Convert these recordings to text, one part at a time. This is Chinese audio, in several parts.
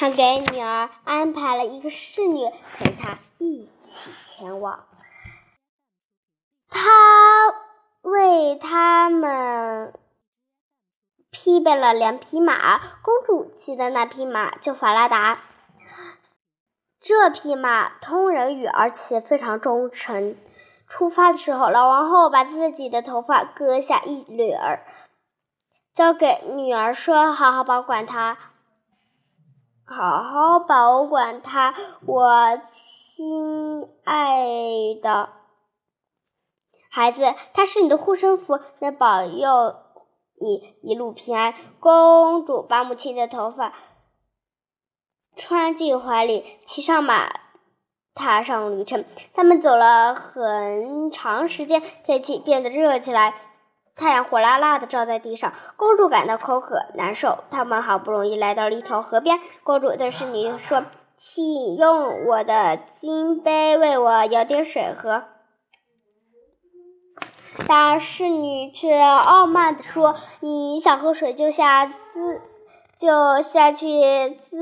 还给女儿安排了一个侍女陪她一起前往。他为他们匹配了两匹马，公主骑的那匹马叫法拉达。这匹马通人语，而且非常忠诚。出发的时候，老王后把自己的头发割下一缕儿，交给女儿说：“好好保管它，好好保管它，我亲爱的孩子，它是你的护身符，能保佑你一路平安。”公主把母亲的头发穿进怀里，骑上马。踏上旅程，他们走了很长时间，天气变得热起来，太阳火辣辣的照在地上。公主感到口渴难受，他们好不容易来到了一条河边。公主对侍女说：“请用我的金杯为我舀点水喝。”但侍女却傲慢地说：“你想喝水就下自就下去自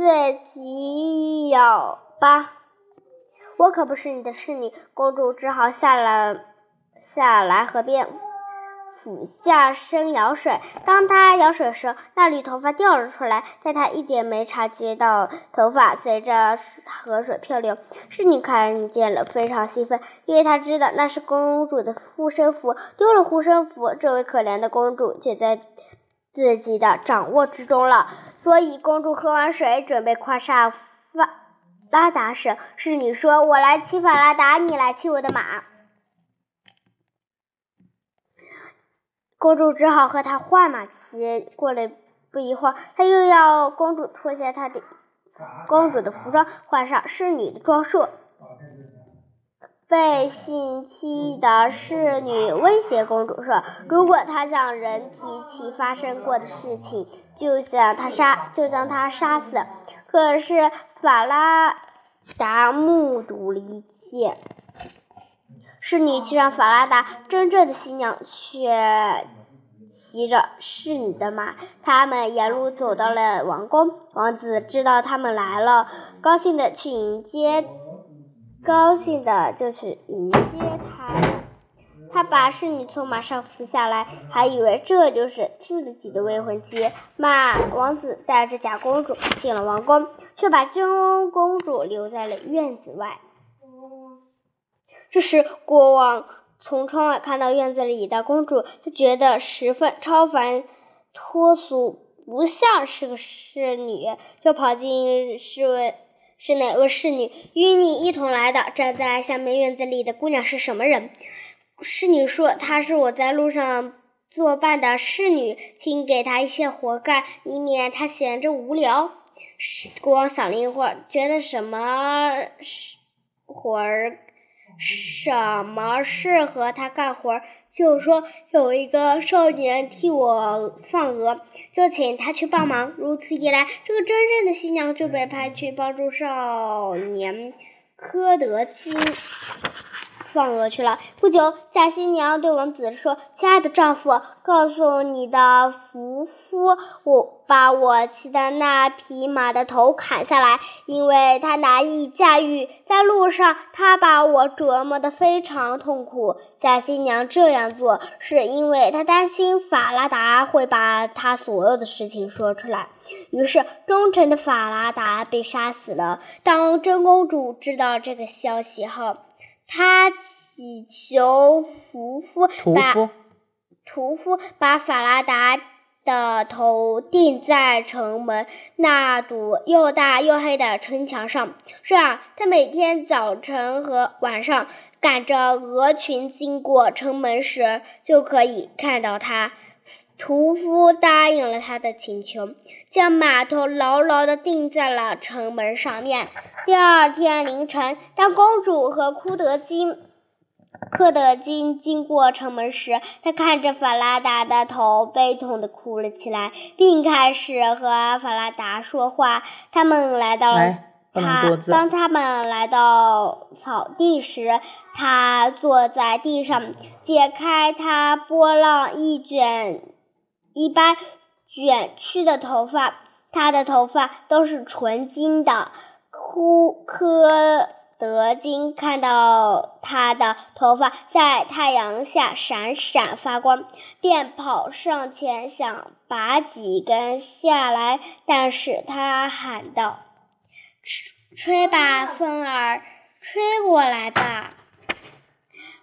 己舀吧。”我可不是你的侍女，公主只好下了下来河边，俯下身舀水。当她舀水时，那缕头发掉了出来，但她一点没察觉到头发随着河水漂流。侍女看见了，非常兴奋，因为她知道那是公主的护身符。丢了护身符，这位可怜的公主就在自己的掌握之中了。所以，公主喝完水，准备跨上发。拉达时，侍女说：“我来骑法拉达，你来骑我的马。”公主只好和他换马骑。过了不一会儿，他又要公主脱下她的公主的服装，换上侍女的装束。被性侵的侍女威胁公主说：“如果她向人提起发生过的事情，就将她杀，就将她杀死。”可是法拉达目睹了一切，侍女骑上法拉达，真正的新娘却骑着侍女的马。他们沿路走到了王宫，王子知道他们来了，高兴的去迎接，高兴的就去迎接他。他把侍女从马上扶下来，还以为这就是自己的未婚妻。马王子带着假公主进了王宫，却把真公主留在了院子外。这时，国王从窗外看到院子里的公主，就觉得十分超凡脱俗，不像是个侍女，就跑进侍卫是哪位侍女：“与你一同来的站在下面院子里的姑娘是什么人？”侍女说：“她是我在路上作伴的侍女，请给她一些活干，以免她闲着无聊。”国王想了一会儿，觉得什么活儿什么适合他干活，就说：“有一个少年替我放鹅，就请他去帮忙。”如此一来，这个真正的新娘就被派去帮助少年科德基。放鹅去了。不久，假新娘对王子说：“亲爱的丈夫，告诉你的夫夫，我把我骑的那匹马的头砍下来，因为它难以驾驭。在路上，它把我折磨得非常痛苦。”假新娘这样做，是因为她担心法拉达会把她所有的事情说出来。于是，忠诚的法拉达被杀死了。当真公主知道这个消息后，他祈求屠夫把屠夫把法拉达的头钉在城门那堵又大又黑的城墙上，这样他每天早晨和晚上赶着鹅群经过城门时，就可以看到他。屠夫答应了他的请求，将码头牢牢地钉在了城门上面。第二天凌晨，当公主和库德金、克德金经过城门时，他看着法拉达的头，悲痛地哭了起来，并开始和法拉达说话。他们来到了他，当他们来到草地时，他坐在地上，解开他波浪一卷。一般卷曲的头发，他的头发都是纯金的。库科德金看到他的头发在太阳下闪闪发光，便跑上前想拔几根下来，但是他喊道：“吹吹吧，风儿，吹过来吧，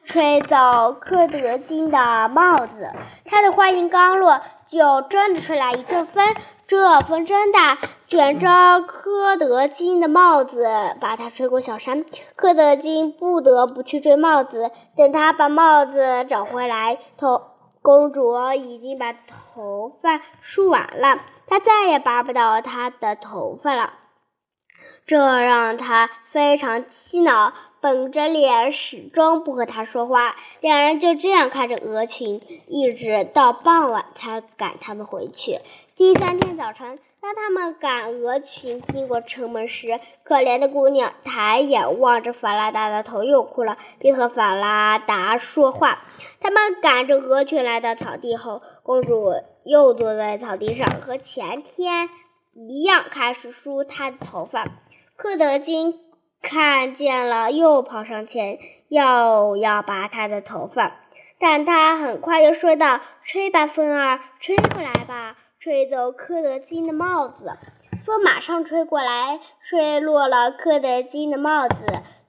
吹走柯德金的帽子。”他的话音刚落，就真的吹来一阵风。这风真大，卷着柯德金的帽子，把他吹过小山。柯德金不得不去追帽子。等他把帽子找回来，头公主已经把头发梳完了，他再也拔不到她的头发了。这让他非常气恼，绷着脸，始终不和他说话。两人就这样看着鹅群，一直到傍晚才赶他们回去。第三天早晨，当他们赶鹅群经过城门时，可怜的姑娘抬眼望着法拉达的头，又哭了，并和法拉达说话。他们赶着鹅群来到草地后，公主又坐在草地上，和前天一样开始梳她的头发。克德金看见了，又跑上前，要要拔她的头发，但他很快又说道：“吹吧，风儿，吹过来吧。”吹走柯德金的帽子，风马上吹过来，吹落了柯德金的帽子，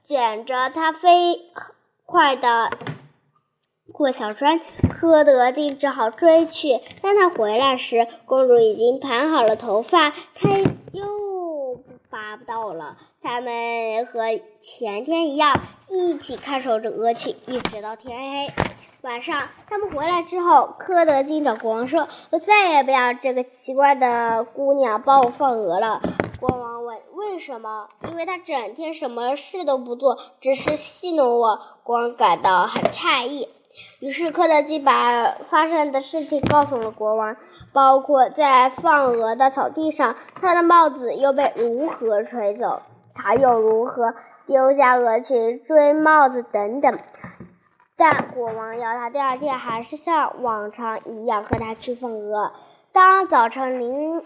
卷着他飞快的过小川。柯德金只好追去。当他回来时，公主已经盘好了头发，他又拔不到了。他们和前天一样，一起看守着鹅群，一直到天黑。晚上，他们回来之后，柯德金找国王说：“我再也不要这个奇怪的姑娘帮我放鹅了。”国王问：“为什么？”“因为她整天什么事都不做，只是戏弄我。”国王感到很诧异。于是，柯德基把发生的事情告诉了国王，包括在放鹅的草地上，他的帽子又被如何吹走，他又如何丢下鹅群追帽子等等。但国王要他第二天还是像往常一样和他去放鹅。当早晨临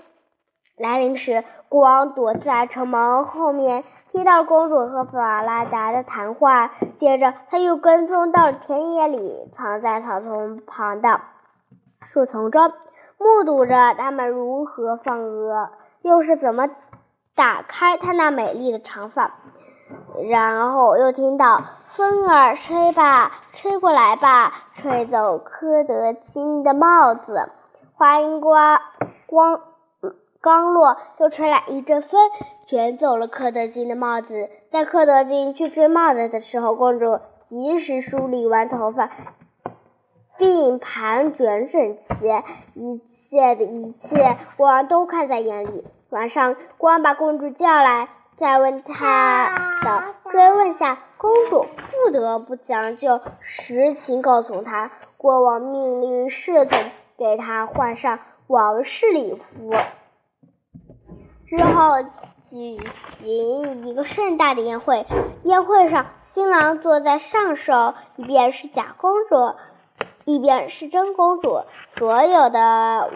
来临时，国王躲在城门后面，听到公主和法拉达的谈话。接着，他又跟踪到了田野里，藏在草丛旁的树丛中，目睹着他们如何放鹅，又是怎么打开他那美丽的长发。然后又听到。风儿吹吧，吹过来吧，吹走柯德金的帽子。话音光光刚落，又吹来一阵风，卷走了柯德金的帽子。在柯德金去追帽子的时候，公主及时梳理完头发，并盘卷整齐。一切的一切，国王都看在眼里。晚上，国王把公主叫来。在问他的追问下，公主不得不将就实情告诉他。国王命令侍从给她换上王室礼服，之后举行一个盛大的宴会。宴会上，新郎坐在上首，一边是假公主，一边是真公主。所有的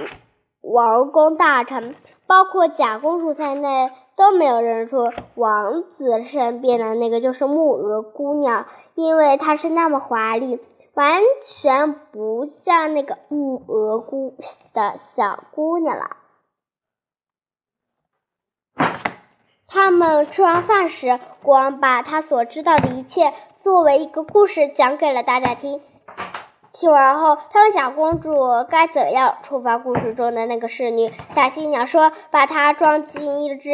王公大臣，包括假公主在内。都没有认出王子身边的那个就是木鹅姑娘，因为她是那么华丽，完全不像那个木鹅姑的小姑娘了。他们吃完饭时，国王把他所知道的一切作为一个故事讲给了大家听。听完后，他问小公主该怎样处罚故事中的那个侍女。小新娘说：“把她装进一只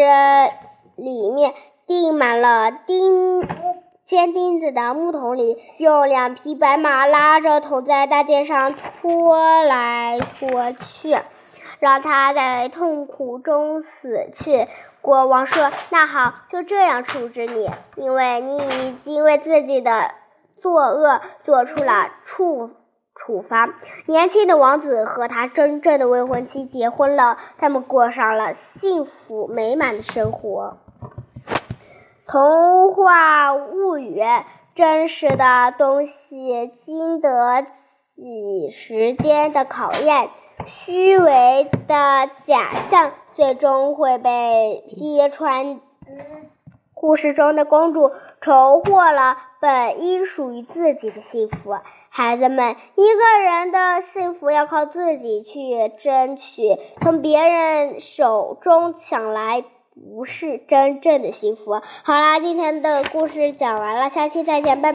里面钉满了钉尖钉子的木桶里，用两匹白马拉着桶在大街上拖来拖去，让她在痛苦中死去。”国王说：“那好，就这样处置你，因为你已经为自己的作恶做出了处。”处罚年轻的王子和他真正的未婚妻结婚了，他们过上了幸福美满的生活。童话物语，真实的东西经得起时间的考验，虚伪的假象最终会被揭穿。故事中的公主筹获了本应属于自己的幸福。孩子们，一个人的幸福要靠自己去争取，从别人手中抢来不是真正的幸福。好啦，今天的故事讲完了，下期再见，拜拜。